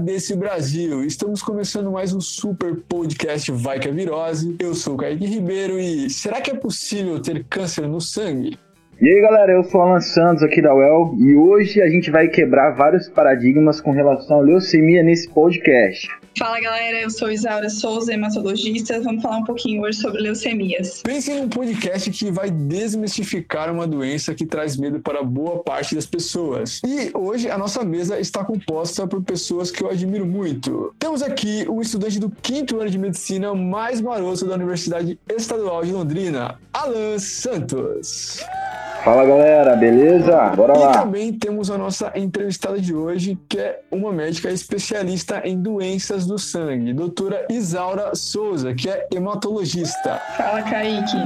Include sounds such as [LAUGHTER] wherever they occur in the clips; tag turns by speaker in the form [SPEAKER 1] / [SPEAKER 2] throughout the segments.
[SPEAKER 1] desse Brasil. Estamos começando mais um super podcast Vai que é Virose. Eu sou o Kaique Ribeiro e será que é possível ter câncer no sangue?
[SPEAKER 2] E aí galera, eu sou o Alan Santos aqui da UEL e hoje a gente vai quebrar vários paradigmas com relação à leucemia nesse podcast.
[SPEAKER 3] Fala galera, eu sou Isaura Souza, hematologista. Vamos falar um pouquinho hoje sobre leucemias.
[SPEAKER 1] Pense em um podcast que vai desmistificar uma doença que traz medo para boa parte das pessoas. E hoje a nossa mesa está composta por pessoas que eu admiro muito. Temos aqui o estudante do quinto ano de medicina mais maroto da Universidade Estadual de Londrina, Alan Santos.
[SPEAKER 2] Fala galera, beleza? Bora lá.
[SPEAKER 1] E também temos a nossa entrevistada de hoje, que é uma médica especialista em doenças do sangue, doutora Isaura Souza, que é hematologista.
[SPEAKER 3] Fala, Kaique.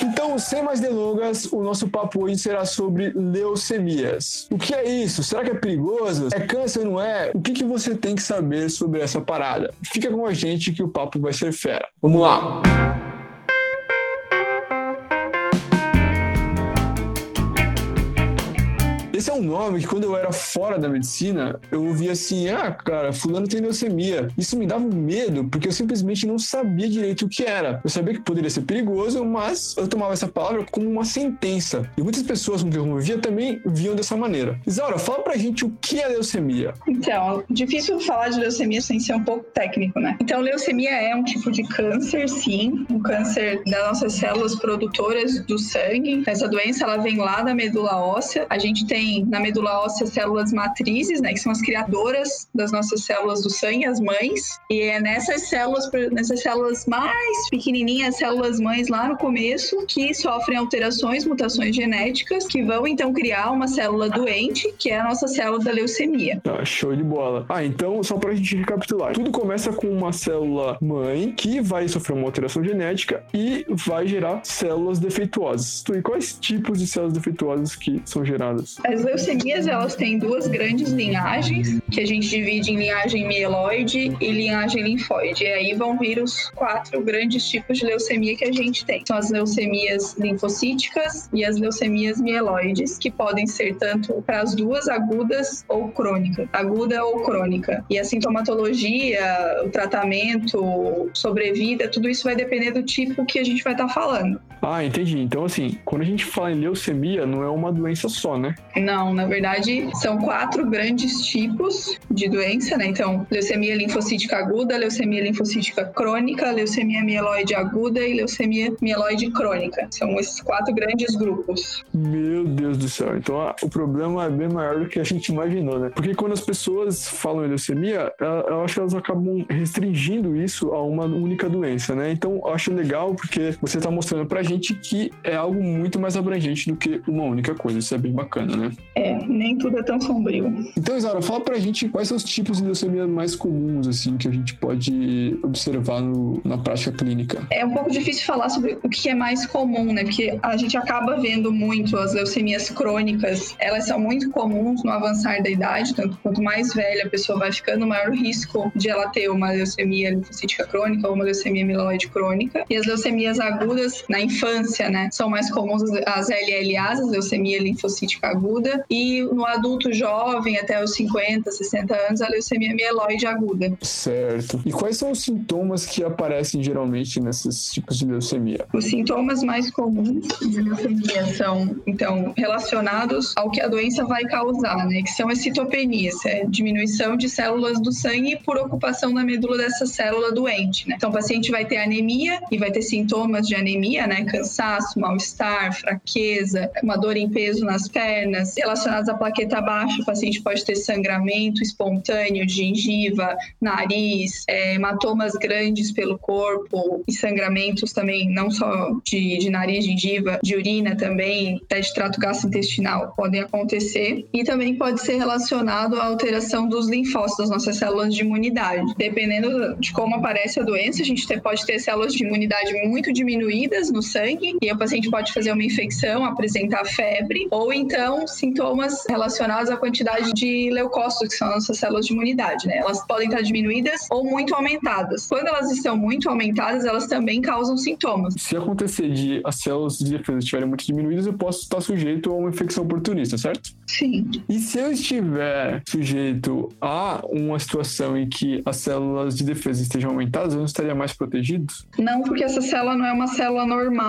[SPEAKER 1] Então, sem mais delongas, o nosso papo hoje será sobre leucemias. O que é isso? Será que é perigoso? É câncer, não é? O que, que você tem que saber sobre essa parada? Fica com a gente que o papo vai ser fera. Vamos lá! Esse um nome que quando eu era fora da medicina, eu ouvia assim, ah, cara, fulano tem leucemia. Isso me dava medo, porque eu simplesmente não sabia direito o que era. Eu sabia que poderia ser perigoso, mas eu tomava essa palavra como uma sentença. E muitas pessoas com quem eu convivia também viam dessa maneira. Isaura, fala pra gente o que é leucemia.
[SPEAKER 3] Então, difícil falar de leucemia sem ser um pouco técnico, né? Então, leucemia é um tipo de câncer, sim, um câncer das nossas células produtoras do sangue. Essa doença, ela vem lá da medula óssea. A gente tem na medula óssea células matrizes, né, que são as criadoras das nossas células do sangue, as mães. E é nessas células, nessas células mais pequenininhas, células mães lá no começo, que sofrem alterações, mutações genéticas, que vão então criar uma célula doente, que é a nossa célula da leucemia.
[SPEAKER 1] Tá, show de bola. Ah, então, só pra gente recapitular. Tudo começa com uma célula mãe que vai sofrer uma alteração genética e vai gerar células defeituosas. E quais tipos de células defeituosas que são geradas?
[SPEAKER 3] As leucemias, elas têm duas grandes linhagens, que a gente divide em linhagem mieloide e linhagem linfóide. E aí vão vir os quatro grandes tipos de leucemia que a gente tem. São as leucemias linfocíticas e as leucemias mieloides, que podem ser tanto para as duas agudas ou crônica, aguda ou crônica. E a sintomatologia, o tratamento, sobrevida, tudo isso vai depender do tipo que a gente vai estar tá falando.
[SPEAKER 1] Ah, entendi. Então, assim, quando a gente fala em leucemia, não é uma doença só, né?
[SPEAKER 3] Não, na verdade, são quatro grandes tipos de doença, né? Então, leucemia linfocítica aguda, leucemia linfocítica crônica, leucemia mieloide aguda e leucemia mieloide crônica. São esses quatro grandes grupos.
[SPEAKER 1] Meu Deus do céu. Então, ah, o problema é bem maior do que a gente imaginou, né? Porque quando as pessoas falam em leucemia, eu acho que elas acabam restringindo isso a uma única doença, né? Então, eu acho legal porque você está mostrando pra gente que é algo muito mais abrangente do que uma única coisa. Isso é bem bacana, né?
[SPEAKER 3] É, nem tudo é tão sombrio.
[SPEAKER 1] Então, Isaura, fala pra gente quais são os tipos de leucemia mais comuns, assim, que a gente pode observar no, na prática clínica.
[SPEAKER 3] É um pouco difícil falar sobre o que é mais comum, né? Porque a gente acaba vendo muito as leucemias crônicas, elas são muito comuns no avançar da idade, tanto quanto mais velha a pessoa vai ficando, maior o risco de ela ter uma leucemia linfocítica crônica ou uma leucemia mieloide crônica. E as leucemias agudas na infância, né? São mais comuns as LLAs, as leucemia linfocítica aguda, e no adulto jovem, até os 50, 60 anos, a leucemia mieloide aguda.
[SPEAKER 1] Certo. E quais são os sintomas que aparecem geralmente nesses tipos de leucemia?
[SPEAKER 3] Os sintomas mais comuns de leucemia são, então, relacionados ao que a doença vai causar, né? Que são as citopenias, é diminuição de células do sangue por ocupação da medula dessa célula doente, né? Então, o paciente vai ter anemia e vai ter sintomas de anemia, né? Cansaço, mal-estar, fraqueza, uma dor em peso nas pernas, relacionados à plaqueta baixa, o paciente pode ter sangramento espontâneo de gengiva, nariz, é, hematomas grandes pelo corpo e sangramentos também, não só de, de nariz, gengiva, de urina também, até de trato gastrointestinal podem acontecer. E também pode ser relacionado à alteração dos linfócitos, das nossas células de imunidade. Dependendo de como aparece a doença, a gente pode ter células de imunidade muito diminuídas no sangue sangue, e o paciente pode fazer uma infecção, apresentar febre, ou então sintomas relacionados à quantidade de leucócitos, que são nossas células de imunidade, né? Elas podem estar diminuídas ou muito aumentadas. Quando elas estão muito aumentadas, elas também causam sintomas.
[SPEAKER 1] Se acontecer de as células de defesa estiverem muito diminuídas, eu posso estar sujeito a uma infecção oportunista, certo?
[SPEAKER 3] Sim.
[SPEAKER 1] E se eu estiver sujeito a uma situação em que as células de defesa estejam aumentadas, eu não estaria mais protegido?
[SPEAKER 3] Não, porque essa célula não é uma célula normal,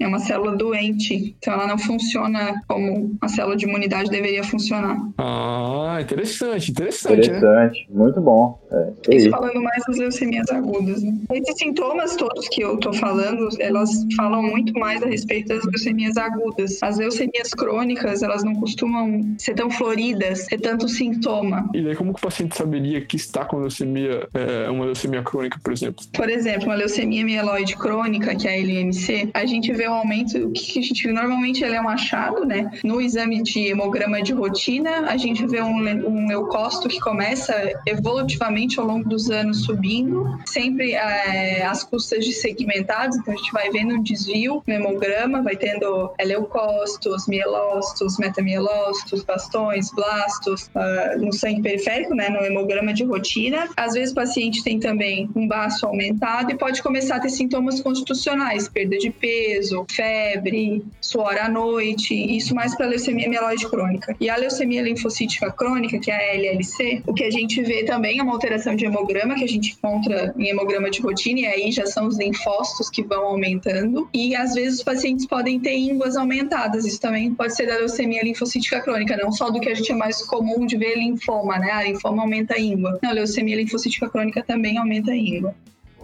[SPEAKER 3] é uma célula doente. Então ela não funciona como a célula de imunidade deveria funcionar.
[SPEAKER 1] Ah, interessante, interessante.
[SPEAKER 2] Né? Interessante, né? muito bom.
[SPEAKER 3] É, isso falando mais das leucemias agudas. Né? Esses sintomas todos que eu tô falando, elas falam muito mais a respeito das leucemias agudas. As leucemias crônicas, elas não costumam ser tão floridas, ter tanto sintoma.
[SPEAKER 1] E daí como que o paciente saberia que está com leucemia, é, uma leucemia crônica, por exemplo?
[SPEAKER 3] Por exemplo, uma leucemia mieloide crônica, que é a LMC, a gente vê um aumento, o que a gente vê? Normalmente ele é um achado, né? No exame de hemograma de rotina, a gente vê um, um leucócito que começa evolutivamente ao longo dos anos subindo, sempre é, às custas de segmentados, então a gente vai vendo um desvio no hemograma, vai tendo é, leucócitos, mielócitos, metamielócitos, bastões, blastos, uh, no sangue periférico, né, no hemograma de rotina. Às vezes o paciente tem também um baço aumentado e pode começar a ter sintomas constitucionais, perda de peso, febre, suor à noite, isso mais para leucemia mieloide crônica. E a leucemia linfocítica crônica, que é a LLC, o que a gente vê também é uma alteração de hemograma que a gente encontra em hemograma de rotina e aí já são os linfócitos que vão aumentando e às vezes os pacientes podem ter ínguas aumentadas. Isso também pode ser da leucemia linfocítica crônica, não só do que a gente é mais comum de ver linfoma, né? A linfoma aumenta a íngua. Não, a leucemia linfocítica crônica também aumenta a íngua.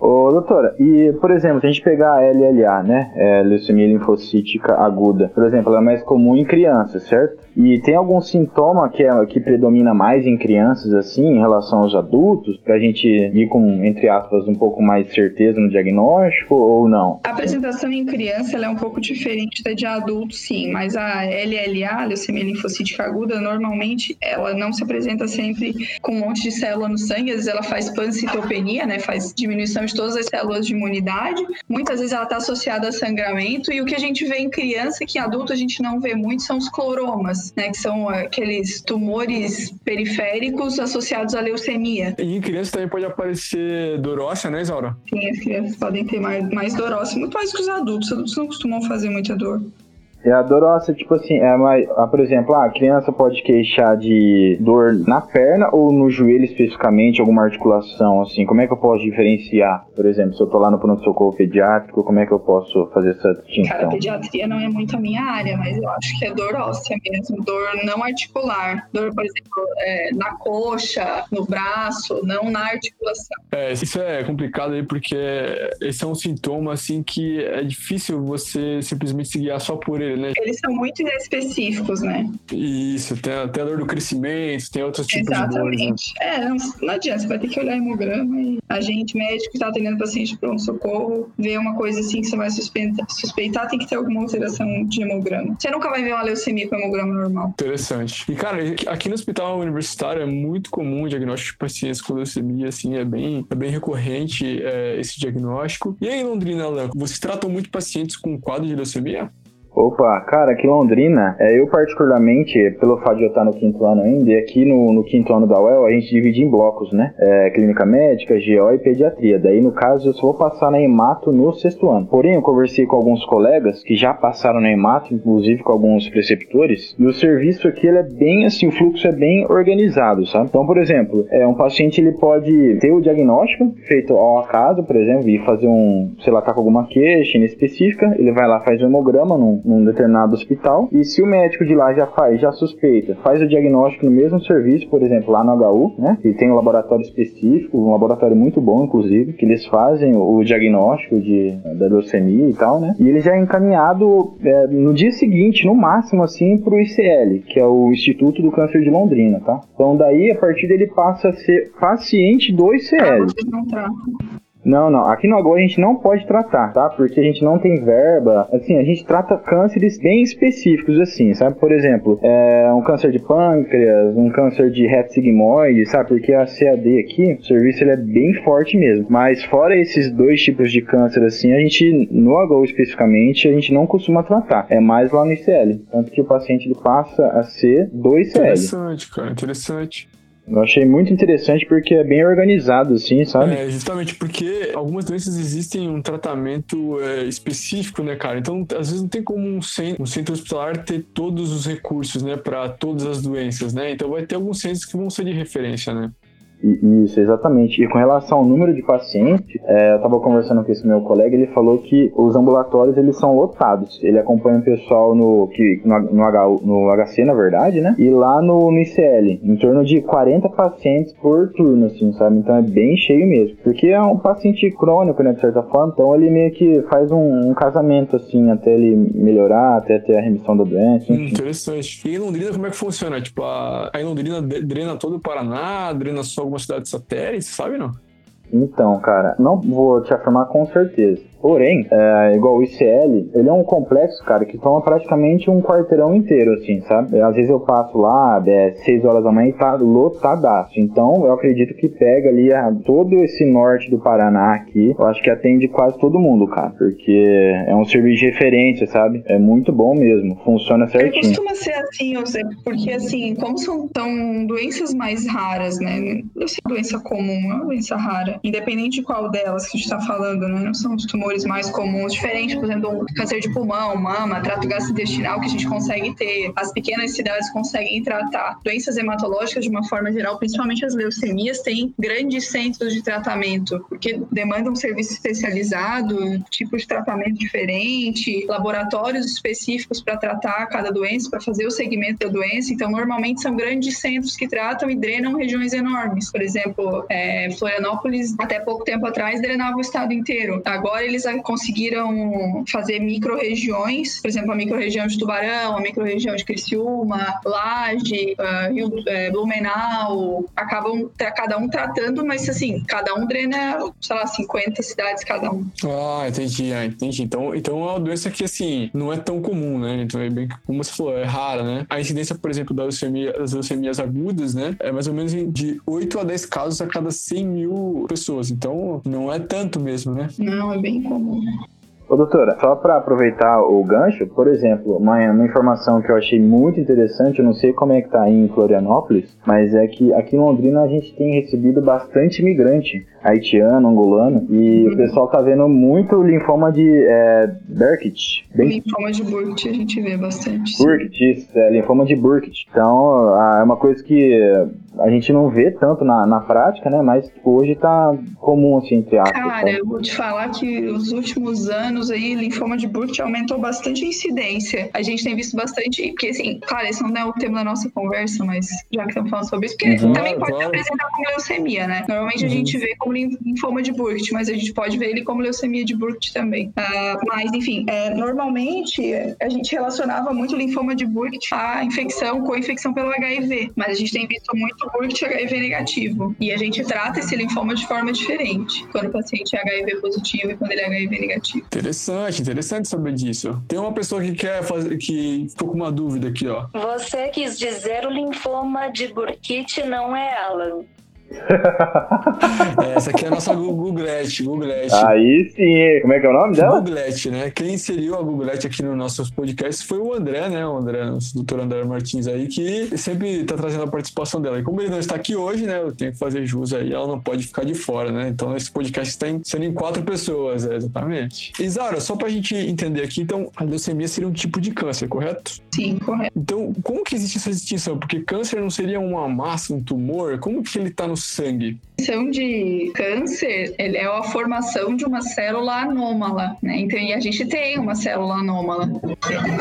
[SPEAKER 2] Ô, doutora, e, por exemplo, se a gente pegar a LLA, né, é, leucemia linfocítica aguda, por exemplo, ela é mais comum em crianças, certo? E tem algum sintoma que, é, que predomina mais em crianças, assim, em relação aos adultos, pra gente ir com, entre aspas, um pouco mais certeza no diagnóstico ou não?
[SPEAKER 3] A apresentação em criança é um pouco diferente da de adulto, sim, mas a LLA, leucemia linfocítica aguda, normalmente ela não se apresenta sempre com um monte de célula no sangue, às vezes ela faz pancitopenia, né, faz diminuição de todas as células de imunidade, muitas vezes ela está associada a sangramento, e o que a gente vê em criança, que em adulto a gente não vê muito, são os cloromas né, que são aqueles tumores periféricos associados à leucemia.
[SPEAKER 1] E em criança também pode aparecer dorócia, né, Isaura?
[SPEAKER 3] Sim, as crianças podem ter mais, mais dorócia, muito mais que os adultos. Os adultos não costumam fazer muita dor.
[SPEAKER 2] É a dorosa, tipo assim, é mais, ah, por exemplo, ah, a criança pode queixar de dor na perna ou no joelho especificamente, alguma articulação, assim, como é que eu posso diferenciar? Por exemplo, se eu tô lá no pronto-socorro pediátrico, como é que eu posso fazer essa distinção?
[SPEAKER 3] Cara, pediatria não é muito a minha área, mas eu acho que é dor óssea mesmo, dor não articular, dor, por exemplo, é, na coxa, no braço, não na articulação.
[SPEAKER 1] É, isso é complicado aí, porque esse é um sintoma, assim, que é difícil você simplesmente se guiar só por ele
[SPEAKER 3] né? Eles são muito específicos, né?
[SPEAKER 1] Isso, tem, tem a dor do crescimento, tem outros tipos Exatamente. de dores.
[SPEAKER 3] Né? É, não, não adianta, você vai ter que olhar hemograma e a gente, médico que está atendendo paciente pronto-socorro, vê uma coisa assim que você vai suspeitar, suspeitar, tem que ter alguma alteração de hemograma. Você nunca vai ver uma leucemia com hemograma normal.
[SPEAKER 1] Interessante. E, cara, aqui no hospital universitário é muito comum o diagnóstico de pacientes com leucemia, assim, é bem, é bem recorrente é, esse diagnóstico. E aí, Londrina, Léo, vocês tratam muito pacientes com quadro de leucemia?
[SPEAKER 2] Opa, cara, aqui Londrina, é, eu particularmente, pelo fato de eu estar no quinto ano ainda, e aqui no, no quinto ano da UEL, a gente divide em blocos, né? É, clínica médica, GO e pediatria. Daí, no caso, eu só vou passar na hemato no sexto ano. Porém, eu conversei com alguns colegas que já passaram na hemato, inclusive com alguns preceptores, e o serviço aqui, ele é bem, assim, o fluxo é bem organizado, sabe? Então, por exemplo, é, um paciente, ele pode ter o diagnóstico feito ao acaso, por exemplo, e fazer um, sei lá, tá com alguma queixa específica, ele vai lá, faz um hemograma num num determinado hospital. E se o médico de lá já faz, já suspeita, faz o diagnóstico no mesmo serviço, por exemplo, lá no HU, né? E tem um laboratório específico, um laboratório muito bom, inclusive, que eles fazem o diagnóstico de, da leucemia e tal, né? E ele já é encaminhado é, no dia seguinte, no máximo, assim, pro ICL, que é o Instituto do Câncer de Londrina, tá? Então daí, a partir dele passa a ser paciente do ICL. Não, não. Aqui no Agora a gente não pode tratar, tá? Porque a gente não tem verba. Assim, a gente trata cânceres bem específicos, assim, sabe? Por exemplo, é um câncer de pâncreas, um câncer de reto sigmoide, sabe? Porque a CAD aqui, o serviço ele é bem forte mesmo. Mas fora esses dois tipos de câncer, assim, a gente, no Agora especificamente, a gente não costuma tratar. É mais lá no ICL. Tanto que o paciente ele passa a ser do ICL.
[SPEAKER 1] Interessante, cara, interessante.
[SPEAKER 2] Eu achei muito interessante porque é bem organizado, assim, sabe?
[SPEAKER 1] É, justamente porque algumas doenças existem um tratamento é, específico, né, cara? Então, às vezes não tem como um centro, um centro hospitalar ter todos os recursos, né, para todas as doenças, né? Então, vai ter alguns centros que vão ser de referência, né?
[SPEAKER 2] Isso, exatamente. E com relação ao número de pacientes, é, eu estava conversando com esse meu colega, ele falou que os ambulatórios eles são lotados. Ele acompanha o pessoal no, que, no, no, H, no HC, na verdade, né? E lá no, no ICL, em torno de 40 pacientes por turno, assim, sabe? Então é bem cheio mesmo. Porque é um paciente crônico, né, de certa forma, então ele meio que faz um, um casamento, assim, até ele melhorar, até ter a remissão da doença.
[SPEAKER 1] Hum, interessante. E em Londrina, como é que funciona? Tipo, a, a Londrina drena todo o Paraná, drena só alguma cidade satélite, sabe não?
[SPEAKER 2] Então, cara, não vou te afirmar com certeza. Porém, é, igual o ICL, ele é um complexo, cara, que toma praticamente um quarteirão inteiro, assim, sabe? Às vezes eu passo lá, é 6 horas da manhã e tá lotadaço. Então, eu acredito que pega ali a, todo esse norte do Paraná aqui. Eu acho que atende quase todo mundo, cara, porque é um serviço de referência, sabe? É muito bom mesmo, funciona certinho.
[SPEAKER 3] Costuma ser assim, José, porque assim, como são tão doenças mais raras, né? Não sei doença comum, é uma doença rara, independente de qual delas que a gente tá falando, né? Não são os tumores tumores mais comuns, diferentes, por exemplo, um câncer de pulmão, mama, trato gastrointestinal, que a gente consegue ter. As pequenas cidades conseguem tratar. Doenças hematológicas, de uma forma geral, principalmente as leucemias, têm grandes centros de tratamento, porque demandam um serviço especializado, tipo de tratamento diferente, laboratórios específicos para tratar cada doença, para fazer o segmento da doença. Então, normalmente são grandes centros que tratam e drenam regiões enormes. Por exemplo, é, Florianópolis, até pouco tempo atrás, drenava o estado inteiro. Agora eles conseguiram fazer micro-regiões, por exemplo, a micro-região de Tubarão, a micro-região de Criciúma, Laje, uh, Rio, uh, Blumenau, acabam cada um tratando, mas assim, cada um drena, sei lá, 50 cidades cada um.
[SPEAKER 1] Ah, entendi, ah, entendi. Então, então é uma doença que, assim, não é tão comum, né? Então é bem, como você falou, é rara, né? A incidência, por exemplo, leucemia, das leucemias agudas, né? É mais ou menos de 8 a 10 casos a cada 100 mil pessoas. Então, não é tanto mesmo, né?
[SPEAKER 3] Não, é bem comum.
[SPEAKER 2] Ô, doutora, só para aproveitar o gancho, por exemplo, uma, uma, informação que eu achei muito interessante, eu não sei como é que tá aí em Florianópolis, mas é que aqui em Londrina a gente tem recebido bastante imigrante haitiano, angolano, e uhum. o pessoal tá vendo muito linfoma de é, Burkitt.
[SPEAKER 3] Bem... Linfoma de Burkitt a gente vê bastante.
[SPEAKER 2] Burkitt, isso, é, linfoma de Burkitt. Então, é uma coisa que a gente não vê tanto na, na prática, né, mas hoje tá comum, assim, entre aspas.
[SPEAKER 3] Cara, eu vou te falar que os últimos anos aí, linfoma de Burkitt aumentou bastante a incidência. A gente tem visto bastante, porque assim, claro, esse não é o tema da nossa conversa, mas já que estamos falando sobre isso, porque uhum, também pode claro. apresentar como leucemia, né? Normalmente uhum. a gente vê como linfoma de Burkitt, mas a gente pode ver ele como leucemia de Burkitt também. Uh, mas, enfim, é, normalmente a gente relacionava muito linfoma de Burkitt à infecção com a infecção pelo HIV, mas a gente tem visto muito Burkitt HIV negativo. E a gente trata esse linfoma de forma diferente, quando o paciente é HIV positivo e quando ele é HIV negativo.
[SPEAKER 1] Interessante, interessante saber disso. Tem uma pessoa que quer fazer, que ficou com uma dúvida aqui, ó.
[SPEAKER 4] Você quis dizer o linfoma de Burkitt não é Alan.
[SPEAKER 1] É, essa aqui é a nossa Googlete, Googlete.
[SPEAKER 2] Aí sim, como é que é o nome dela?
[SPEAKER 1] Googlete, né? Quem inseriu a Googlete aqui no nossos podcasts foi o André, né? O André, o doutor André Martins aí, que sempre tá trazendo a participação dela. E como ele não está aqui hoje, né? Eu tenho que fazer jus aí, ela não pode ficar de fora, né? Então esse podcast está sendo em quatro pessoas, é, exatamente. Isara, só pra gente entender aqui, então, a leucemia seria um tipo de câncer, correto?
[SPEAKER 3] Sim, correto.
[SPEAKER 1] Então, como que existe essa distinção? Porque câncer não seria uma massa, um tumor? Como que ele tá no sangue?
[SPEAKER 3] A de câncer ele é a formação de uma célula anômala, né? Então, e a gente tem uma célula anômala.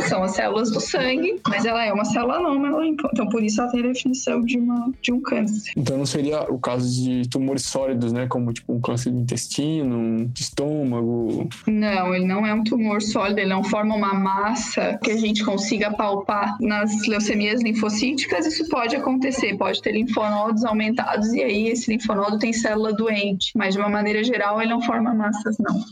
[SPEAKER 3] São as células do sangue, mas ela é uma célula anômala, então por isso ela tem a definição de, uma, de um câncer.
[SPEAKER 1] Então não seria o caso de tumores sólidos, né? Como tipo um câncer de intestino, de estômago?
[SPEAKER 3] Não, ele não é um tumor sólido, ele não forma uma massa que a gente consiga palpar nas leucemias linfocíticas. Isso pode acontecer, pode ter linfonodos aumentados e aí aí esse linfonodo tem célula doente, mas de uma maneira geral ele não forma massas, não.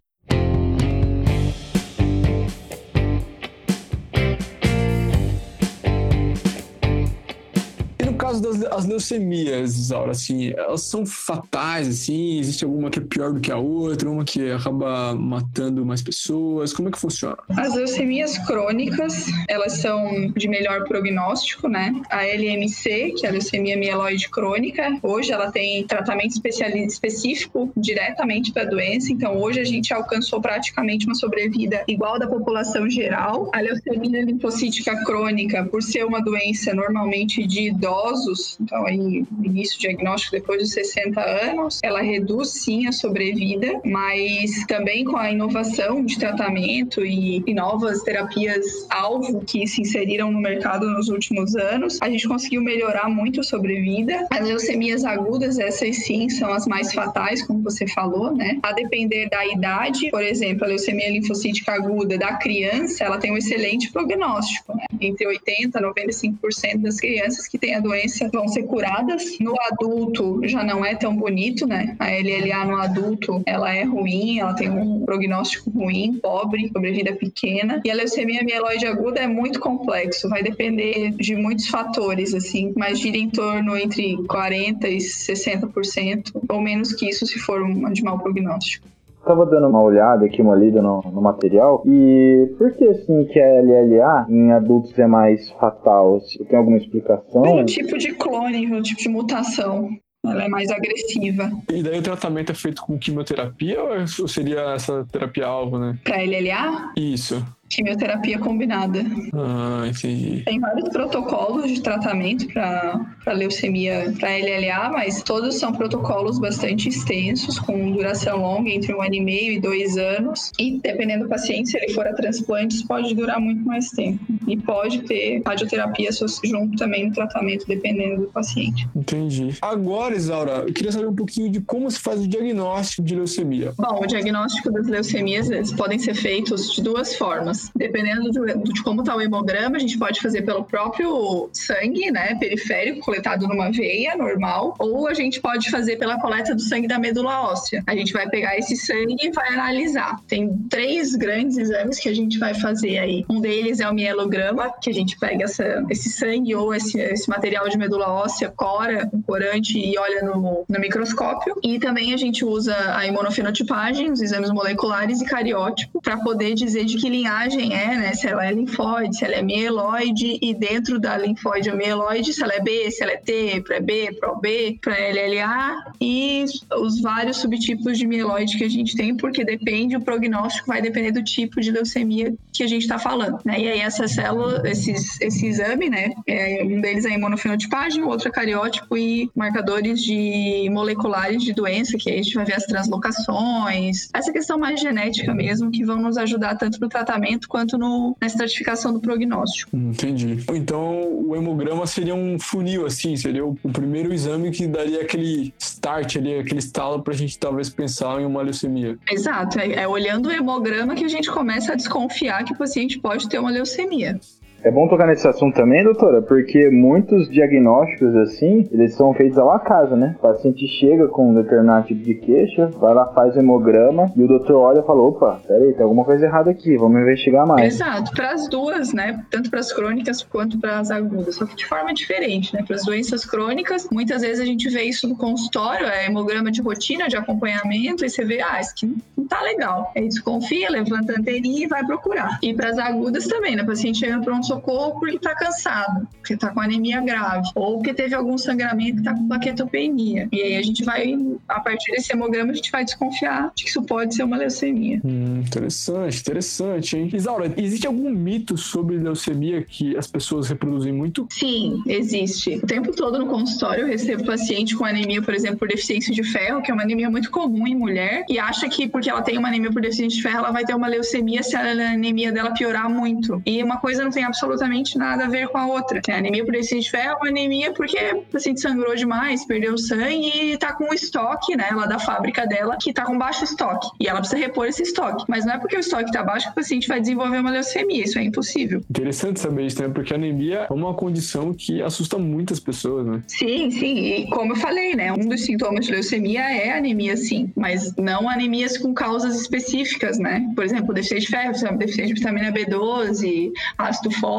[SPEAKER 1] Caso das as leucemias, Isaura, assim, elas são fatais, assim? Existe alguma que é pior do que a outra, uma que acaba matando mais pessoas? Como é que funciona?
[SPEAKER 3] As leucemias crônicas, elas são de melhor prognóstico, né? A LMC, que é a leucemia mieloide crônica, hoje ela tem tratamento específico diretamente para a doença, então hoje a gente alcançou praticamente uma sobrevida igual da população geral. A leucemia linfocítica crônica, por ser uma doença normalmente de idosos, idosos, então início diagnóstico depois dos 60 anos, ela reduz sim a sobrevida, mas também com a inovação de tratamento e, e novas terapias alvo que se inseriram no mercado nos últimos anos, a gente conseguiu melhorar muito a sobrevida. As leucemias agudas, essas sim são as mais fatais, como você falou, né? A depender da idade, por exemplo, a leucemia linfocítica aguda da criança, ela tem um excelente prognóstico, né? Entre 80 e 95% das crianças que têm a doença vão ser curadas. No adulto já não é tão bonito, né? A LLA no adulto, ela é ruim, ela tem um prognóstico ruim, pobre, sobrevida pequena. E a leucemia mieloide aguda é muito complexo, vai depender de muitos fatores, assim, mas gira em torno entre 40% e 60%, ou menos que isso se for uma de mau prognóstico.
[SPEAKER 2] Tava dando uma olhada aqui, uma lida no, no, material, e por que assim que a LLA em adultos é mais fatal? Tem alguma explicação?
[SPEAKER 3] Pelo tipo de clone, pelo tipo de mutação. Ela é mais agressiva.
[SPEAKER 1] E daí o tratamento é feito com quimioterapia ou seria essa terapia-alvo, né?
[SPEAKER 3] Pra LLA?
[SPEAKER 1] Isso
[SPEAKER 3] quimioterapia combinada.
[SPEAKER 1] Ah, entendi.
[SPEAKER 3] Tem vários protocolos de tratamento para leucemia, para LLA, mas todos são protocolos bastante extensos, com duração longa, entre um ano e meio e dois anos. E dependendo do paciente, se ele for a transplante, pode durar muito mais tempo. E pode ter radioterapia junto também no tratamento, dependendo do paciente.
[SPEAKER 1] Entendi. Agora, Isaura, eu queria saber um pouquinho de como se faz o diagnóstico de leucemia.
[SPEAKER 3] Bom, o diagnóstico das leucemias podem ser feitos de duas formas. Dependendo de, de como está o hemograma, a gente pode fazer pelo próprio sangue, né, periférico, coletado numa veia normal, ou a gente pode fazer pela coleta do sangue da medula óssea. A gente vai pegar esse sangue e vai analisar. Tem três grandes exames que a gente vai fazer aí. Um deles é o mielograma, que a gente pega essa, esse sangue ou esse, esse material de medula óssea, cora, um corante e olha no, no microscópio. E também a gente usa a imunofenotipagem, os exames moleculares e cariótipo, para poder dizer de que linhagem linfagem é, né? Se ela é linfóide, se ela é mieloide, e dentro da linfóide ou mieloide, se ela é B, se ela é T, pré-B, pró-B, pré-LLA, e os vários subtipos de mieloide que a gente tem, porque depende, o prognóstico vai depender do tipo de leucemia que a gente está falando, né? E aí essa célula, esses, esse exame, né? É, um deles é imunofenotipagem, o outro é cariótipo e marcadores de moleculares de doença, que aí a gente vai ver as translocações, essa questão mais genética mesmo, que vão nos ajudar tanto no tratamento tratamento quanto no, na estratificação do prognóstico.
[SPEAKER 1] Entendi. Então, o hemograma seria um funil, assim, seria o, o primeiro exame que daria aquele start ali, aquele estalo para a gente talvez pensar em uma leucemia.
[SPEAKER 3] Exato. É, é olhando o hemograma que a gente começa a desconfiar que o paciente pode ter uma leucemia.
[SPEAKER 2] É bom tocar nesse assunto também, doutora, porque muitos diagnósticos assim, eles são feitos ao acaso, né? O paciente chega com um determinado tipo de queixa, vai lá, faz hemograma e o doutor olha e fala: opa, peraí, tem alguma coisa errada aqui, vamos investigar mais.
[SPEAKER 3] Exato, para as duas, né? Tanto para as crônicas quanto para as agudas, só que de forma diferente, né? Para as doenças crônicas, muitas vezes a gente vê isso no consultório, é hemograma de rotina, de acompanhamento, e você vê, ah, isso aqui não tá legal. Aí desconfia, levanta a anteninha e vai procurar. E para as agudas também, né? O paciente chega pronto socorro porque está cansado, porque está com anemia grave, ou porque teve algum sangramento que está com plaquetopenia. E aí a gente vai, a partir desse hemograma, a gente vai desconfiar de que isso pode ser uma leucemia.
[SPEAKER 1] Hum, interessante, interessante, hein? Isaura, existe algum mito sobre leucemia que as pessoas reproduzem muito?
[SPEAKER 3] Sim, existe. O tempo todo no consultório eu recebo paciente com anemia, por exemplo, por deficiência de ferro, que é uma anemia muito comum em mulher, e acha que porque ela tem uma anemia por deficiência de ferro, ela vai ter uma leucemia se a anemia dela piorar muito. E uma coisa não tem absolutamente absolutamente nada a ver com a outra. A anemia por deficiência de ferro é uma anemia porque o paciente sangrou demais, perdeu sangue e tá com o estoque, né, lá da fábrica dela, que tá com baixo estoque. E ela precisa repor esse estoque. Mas não é porque o estoque tá baixo que o paciente vai desenvolver uma leucemia. Isso é impossível.
[SPEAKER 1] Interessante saber isso, né? Porque a anemia é uma condição que assusta muitas pessoas, né?
[SPEAKER 3] Sim, sim. E como eu falei, né? Um dos sintomas de leucemia é anemia, sim. Mas não anemias com causas específicas, né? Por exemplo, deficiência de ferro, deficiência de vitamina B12, ácido fólico,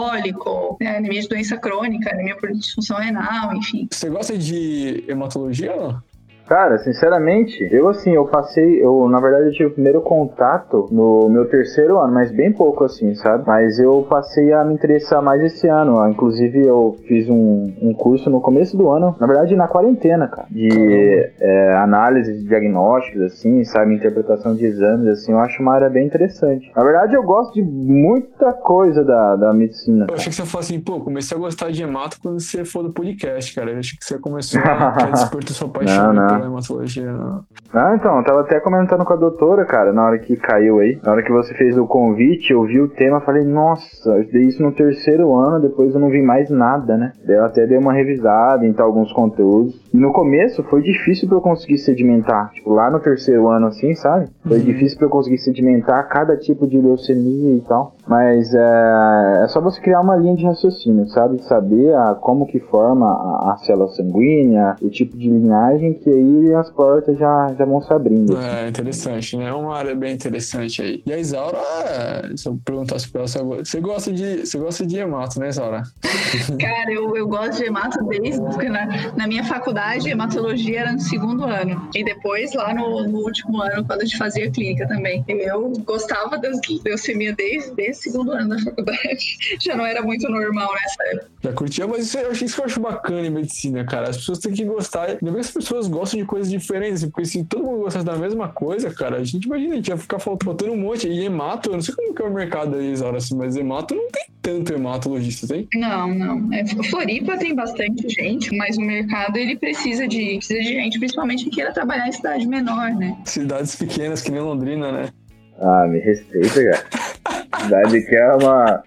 [SPEAKER 3] né? anemia de doença crônica, anemia por disfunção renal, enfim.
[SPEAKER 1] Você gosta de hematologia?
[SPEAKER 2] Cara, sinceramente, eu assim, eu passei, eu na verdade eu tive o primeiro contato no meu terceiro ano, mas bem pouco assim, sabe? Mas eu passei a me interessar mais esse ano, inclusive eu fiz um, um curso no começo do ano, na verdade na quarentena, cara, de é, análise de diagnósticos, assim, sabe? Interpretação de exames, assim, eu acho uma área bem interessante. Na verdade eu gosto de muita coisa da, da medicina.
[SPEAKER 1] Eu achei que você falou assim, pô, comecei a gostar de hemato quando você for do podcast, cara. Eu achei que você começou a [LAUGHS] despertar sua paixão.
[SPEAKER 2] Não, não
[SPEAKER 1] hematologia, não.
[SPEAKER 2] Ah, então, eu tava até comentando com a doutora, cara, na hora que caiu aí. Na hora que você fez o convite, eu vi o tema falei, nossa, eu dei isso no terceiro ano, depois eu não vi mais nada, né? Daí eu até dei uma revisada em alguns conteúdos. E no começo foi difícil pra eu conseguir sedimentar. Tipo, lá no terceiro ano, assim, sabe? Foi uhum. difícil pra eu conseguir sedimentar cada tipo de leucemia e tal. Mas é, é só você criar uma linha de raciocínio, sabe? Saber a, como que forma a, a célula sanguínea, o tipo de linhagem, que aí as portas já, já vão se abrindo.
[SPEAKER 1] É, interessante, né? É uma área bem interessante aí. E a Isaura, é, se eu perguntasse pra ela, você gosta de, você gosta de hemato, né, Isaura? [LAUGHS]
[SPEAKER 3] Cara, eu, eu gosto de hemato desde porque na, na minha faculdade, hematologia era no segundo ano. E depois, lá no, no último ano, quando a gente fazia clínica também. Eu gostava das leucemia desde, desde o segundo ano da faculdade. [LAUGHS] Já não era muito normal nessa época.
[SPEAKER 1] Já curtia, mas isso, eu acho, isso que eu acho bacana em medicina, cara. As pessoas têm que gostar. Ainda bem que as pessoas gostam de coisas diferentes, porque se todo mundo gostasse da mesma coisa, cara, a gente imagina, a gente ia ficar faltando um monte. E hemato, eu não sei como que é o mercado aí, Isaura, assim, mas hemato não tem tanto hematologista, tem?
[SPEAKER 3] Não, não. É, Floripa tem bastante gente, mas o mercado ele precisa de, precisa de gente, principalmente que queira trabalhar em cidade menor, né?
[SPEAKER 1] Cidades pequenas, que nem Londrina, né?
[SPEAKER 2] Ah, me respeita, cara. [LAUGHS] cidade que é uma.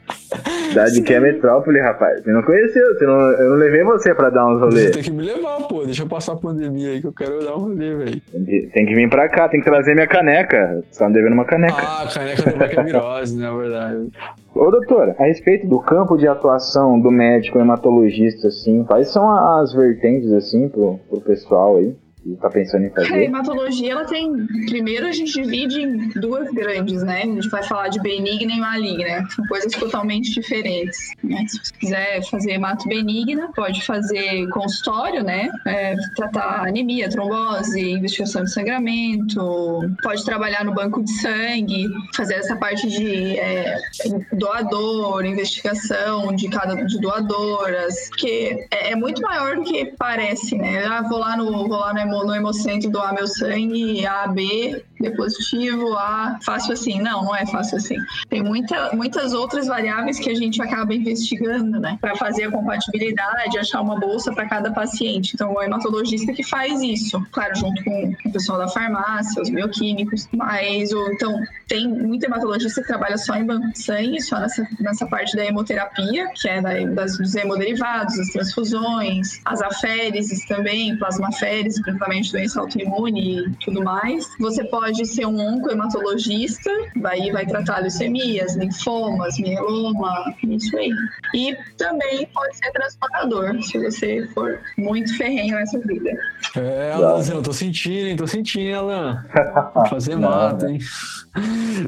[SPEAKER 2] Cidade que é metrópole, rapaz. Você não conheceu, você não, eu não levei você pra dar uns rolês. Você
[SPEAKER 1] tem que me levar, pô. Deixa eu passar a pandemia aí que eu quero dar um rolê, velho.
[SPEAKER 2] Tem, tem, que vir pra cá, tem que trazer minha caneca. Você tá me devendo uma caneca.
[SPEAKER 1] Ah, caneca da vaca virose, na verdade.
[SPEAKER 2] Ô, doutora, a respeito do campo de atuação do médico hematologista, assim, quais são as vertentes, assim, pro, pro pessoal aí? Está pensando em fazer?
[SPEAKER 3] A hematologia, ela tem. Primeiro, a gente divide em duas grandes, né? A gente vai falar de benigna e maligna. São coisas totalmente diferentes. Né? Se você quiser fazer hemato benigna, pode fazer consultório, né? É, tratar anemia, trombose, investigação de sangramento, pode trabalhar no banco de sangue, fazer essa parte de é, doador, investigação de cada de doadoras, que é, é, muito maior do que parece, né? Ah, vou lá no, vou lá no no Hemocentro doar meu sangue, A, B, B positivo, A, fácil assim. Não, não é fácil assim. Tem muita, muitas outras variáveis que a gente acaba investigando, né? Para fazer a compatibilidade, achar uma bolsa para cada paciente. Então, o hematologista que faz isso. Claro, junto com o pessoal da farmácia, os bioquímicos. Mas, então, tem muito hematologista que trabalha só em banco de sangue, só nessa, nessa parte da hemoterapia, que é da, das, dos hemoderivados, as transfusões, as aféreses também, plasmaféreses, principalmente doença autoimune e tudo mais. Você pode ser um oncohematologista, daí vai tratar leucemias, linfomas, mieloma, isso aí. E também pode ser transplantador, se você for muito ferrenho nessa vida.
[SPEAKER 1] É, Alanzinho, eu tô sentindo, hein? Tô sentindo, Alan. Vou fazer [LAUGHS] mata, hein?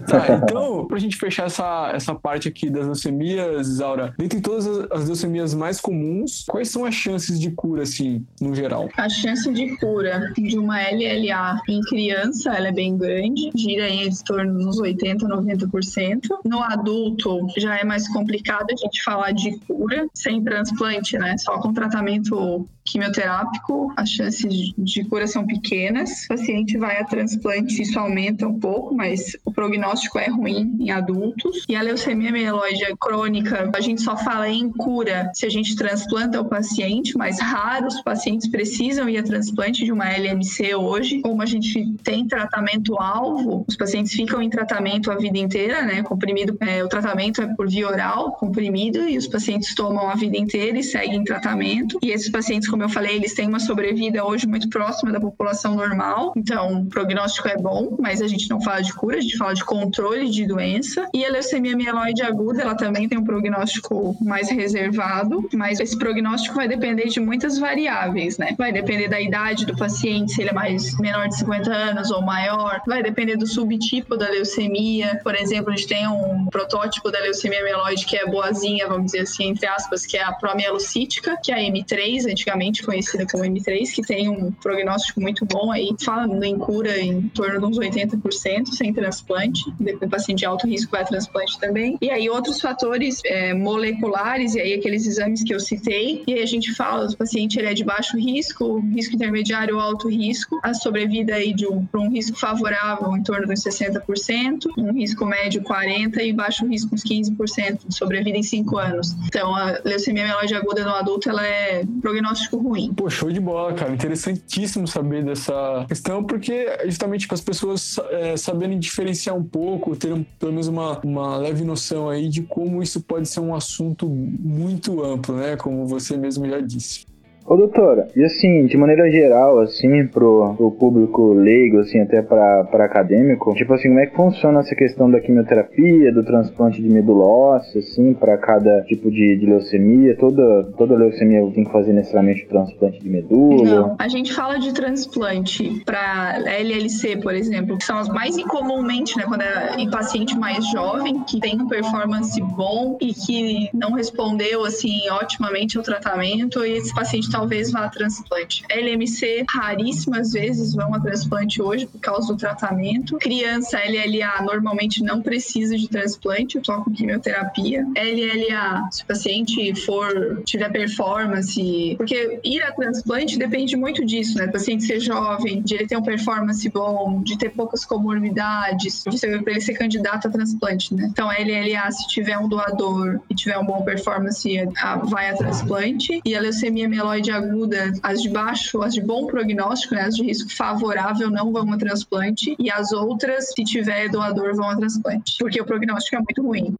[SPEAKER 1] tá, então, pra gente fechar essa, essa parte aqui das leucemias, Aura, dentre todas as leucemias mais comuns, quais são as chances de cura, assim, no geral?
[SPEAKER 3] A chance de cura de uma LLA em criança, ela é bem grande, gira em torno dos 80%, 90%. No adulto, já é mais complicado a gente falar de cura sem transplante, né? Só com tratamento quimioterápico, as chances de cura são pequenas. O paciente vai a transplante, isso aumenta um pouco, mas o prognóstico é ruim em adultos. E a leucemia mieloide crônica, a gente só fala em cura se a gente transplanta o paciente, mas raros pacientes precisam ir a transplante de uma LMC hoje. Como a gente tem tratamento-alvo, os pacientes ficam em tratamento a vida inteira, né? Comprimido, é, o tratamento é por via oral, comprimido, e os pacientes tomam a vida inteira e seguem tratamento. E esses pacientes, como eu falei, eles têm uma sobrevida hoje muito próxima da população normal, então o prognóstico é bom, mas a gente não fala de cura, a gente fala de controle de doença. E a leucemia mieloide aguda, ela também tem um prognóstico mais reservado, mas esse prognóstico vai depender de muitas variáveis, né? Vai depender da idade do paciente, se ele é mais menor de 50 anos ou maior, vai depender do subtipo da leucemia. Por exemplo, a gente tem um protótipo da leucemia mieloide que é boazinha, vamos dizer assim, entre aspas, que é a promielocítica, que é a M3, antigamente conhecida como M3, que tem um prognóstico muito bom aí, falando em cura em torno de uns 80% sem transplante. O paciente de alto risco vai transplante também. E aí outros fatores é, moleculares, e aí aqueles exames que eu citei, e aí a gente fala, o paciente ele é de baixo risco, risco intermediário ou alto risco, a sobrevida aí de um, um risco favorável em torno dos 60%, um risco médio 40% e baixo risco uns 15% de sobrevida em 5 anos. Então a leucemia mieloide aguda no adulto, ela é prognóstico ruim.
[SPEAKER 1] Pô, show de bola, cara. Interessantíssimo saber dessa questão, porque justamente para as pessoas é, saberem diferenciar um pouco, terem pelo menos uma, uma leve noção aí de como isso pode ser um assunto muito amplo, né? Como você mesmo já disse.
[SPEAKER 2] Ô doutora, e assim, de maneira geral, assim, pro, pro público leigo, assim, até para acadêmico, tipo assim, como é que funciona essa questão da quimioterapia, do transplante de medula óssea, assim, para cada tipo de, de, leucemia? Toda, toda leucemia tem que fazer necessariamente o transplante de medula?
[SPEAKER 3] Não, a gente fala de transplante para LLC, por exemplo, que são as mais incomumente, né, quando é em paciente mais jovem, que tem um performance bom e que não respondeu, assim, otimamente ao tratamento, e esse paciente talvez vá a transplante. LMC, raríssimas vezes vão a transplante hoje por causa do tratamento. Criança LLA normalmente não precisa de transplante, eu toco quimioterapia. LLA, se o paciente for tiver performance, porque ir a transplante depende muito disso, né? O paciente ser jovem, de ele ter um performance bom, de ter poucas comorbidades, para ele ser candidato a transplante, né? Então, LLA, se tiver um doador e tiver um bom performance, vai a transplante. E a leucemia mieloide de aguda, as de baixo, as de bom prognóstico, né, as de risco favorável não vão a transplante e as outras, se tiver doador, vão a transplante, porque o prognóstico é muito ruim.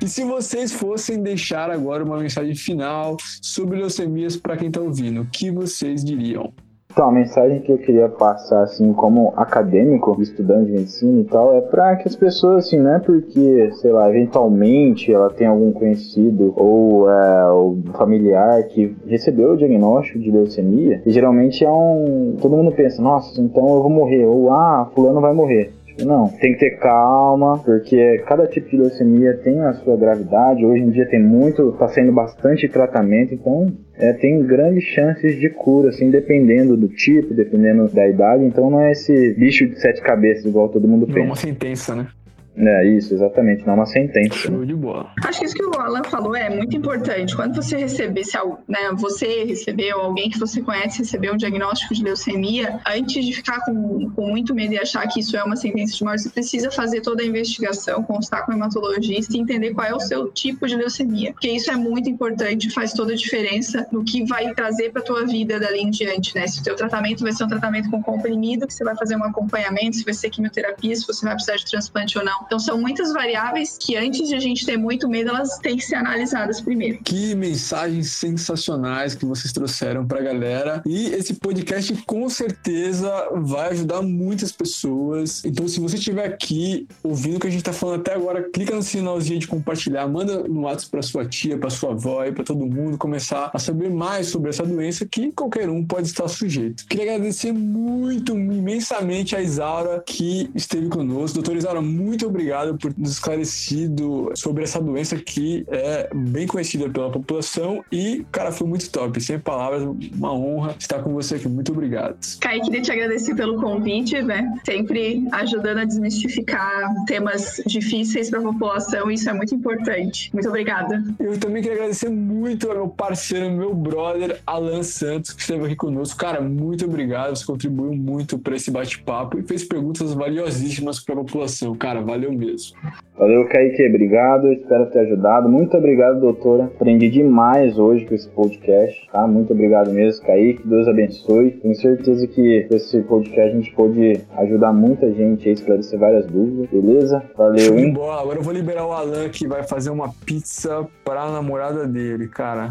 [SPEAKER 1] E se vocês fossem deixar agora uma mensagem final sobre leucemias para quem está ouvindo, o que vocês diriam?
[SPEAKER 2] Então, a mensagem que eu queria passar, assim, como acadêmico, estudante de medicina e tal, é para que as pessoas, assim, não é porque, sei lá, eventualmente ela tem algum conhecido ou é, familiar que recebeu o diagnóstico de leucemia, e geralmente é um. Todo mundo pensa, nossa, então eu vou morrer, ou ah, fulano vai morrer. Não, tem que ter calma, porque cada tipo de leucemia tem a sua gravidade. Hoje em dia tem muito, tá sendo bastante tratamento, então é, tem grandes chances de cura, assim, dependendo do tipo, dependendo da idade. Então não é esse bicho de sete cabeças igual todo mundo pensa. É
[SPEAKER 1] uma sentença, né?
[SPEAKER 2] É, isso, exatamente, não é uma sentença.
[SPEAKER 1] Show de bola.
[SPEAKER 3] Acho que isso que o Alan falou é muito importante. Quando você receber, se né, você recebeu, alguém que você conhece recebeu um diagnóstico de leucemia, antes de ficar com, com muito medo e achar que isso é uma sentença de morte, você precisa fazer toda a investigação, constar com o hematologista e entender qual é o seu tipo de leucemia. Porque isso é muito importante, faz toda a diferença no que vai trazer para tua vida dali em diante, né? Se o teu tratamento vai ser um tratamento com comprimido, que você vai fazer um acompanhamento, se vai ser quimioterapia, se você vai precisar de transplante ou não. Então são muitas variáveis que antes de a gente ter muito medo, elas têm que ser analisadas primeiro.
[SPEAKER 1] Que mensagens sensacionais que vocês trouxeram para galera. E esse podcast com certeza vai ajudar muitas pessoas. Então se você estiver aqui ouvindo o que a gente está falando até agora, clica no sinalzinho de compartilhar, manda no WhatsApp para sua tia, para sua avó e para todo mundo começar a saber mais sobre essa doença que qualquer um pode estar sujeito. Queria agradecer muito, imensamente a Isaura que esteve conosco. Doutora Isaura, muito obrigado por nos esclarecido sobre essa doença que é bem conhecida pela população e, cara, foi muito top. Sem palavras, uma honra estar com você aqui. Muito obrigado.
[SPEAKER 3] Kaique, queria te agradecer pelo convite, né? Sempre ajudando a desmistificar temas difíceis para a população, isso é muito importante. Muito obrigada.
[SPEAKER 1] Eu também queria agradecer muito ao meu parceiro, meu brother, Alan Santos, que esteve aqui conosco. Cara, muito obrigado. Você contribuiu muito para esse bate-papo e fez perguntas valiosíssimas para a população. Cara, valeu mesmo.
[SPEAKER 2] Valeu, Kaique. Obrigado. Espero ter ajudado. Muito obrigado, doutora. Aprendi demais hoje com esse podcast. Tá? Muito obrigado mesmo, Kaique. Deus abençoe. Tenho certeza que com esse podcast a gente pôde ajudar muita gente a esclarecer várias dúvidas. Beleza? Valeu, hein?
[SPEAKER 1] Boa. Agora eu vou liberar o Alan que vai fazer uma pizza para a namorada dele, cara.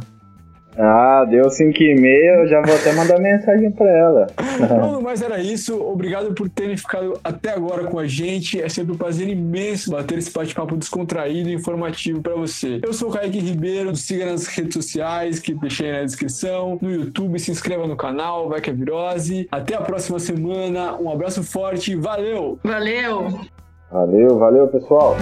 [SPEAKER 2] Ah, deu 5 e meia, eu já vou até mandar mensagem para ela. [LAUGHS]
[SPEAKER 1] Não, mas era isso. Obrigado por terem ficado até agora com a gente. É sempre um prazer imenso bater esse bate-papo descontraído e informativo para você. Eu sou o Kaique Ribeiro, siga nas redes sociais que deixei na descrição, no YouTube, se inscreva no canal, vai que é virose. Até a próxima semana. Um abraço forte, valeu!
[SPEAKER 3] Valeu!
[SPEAKER 2] Valeu, valeu, pessoal!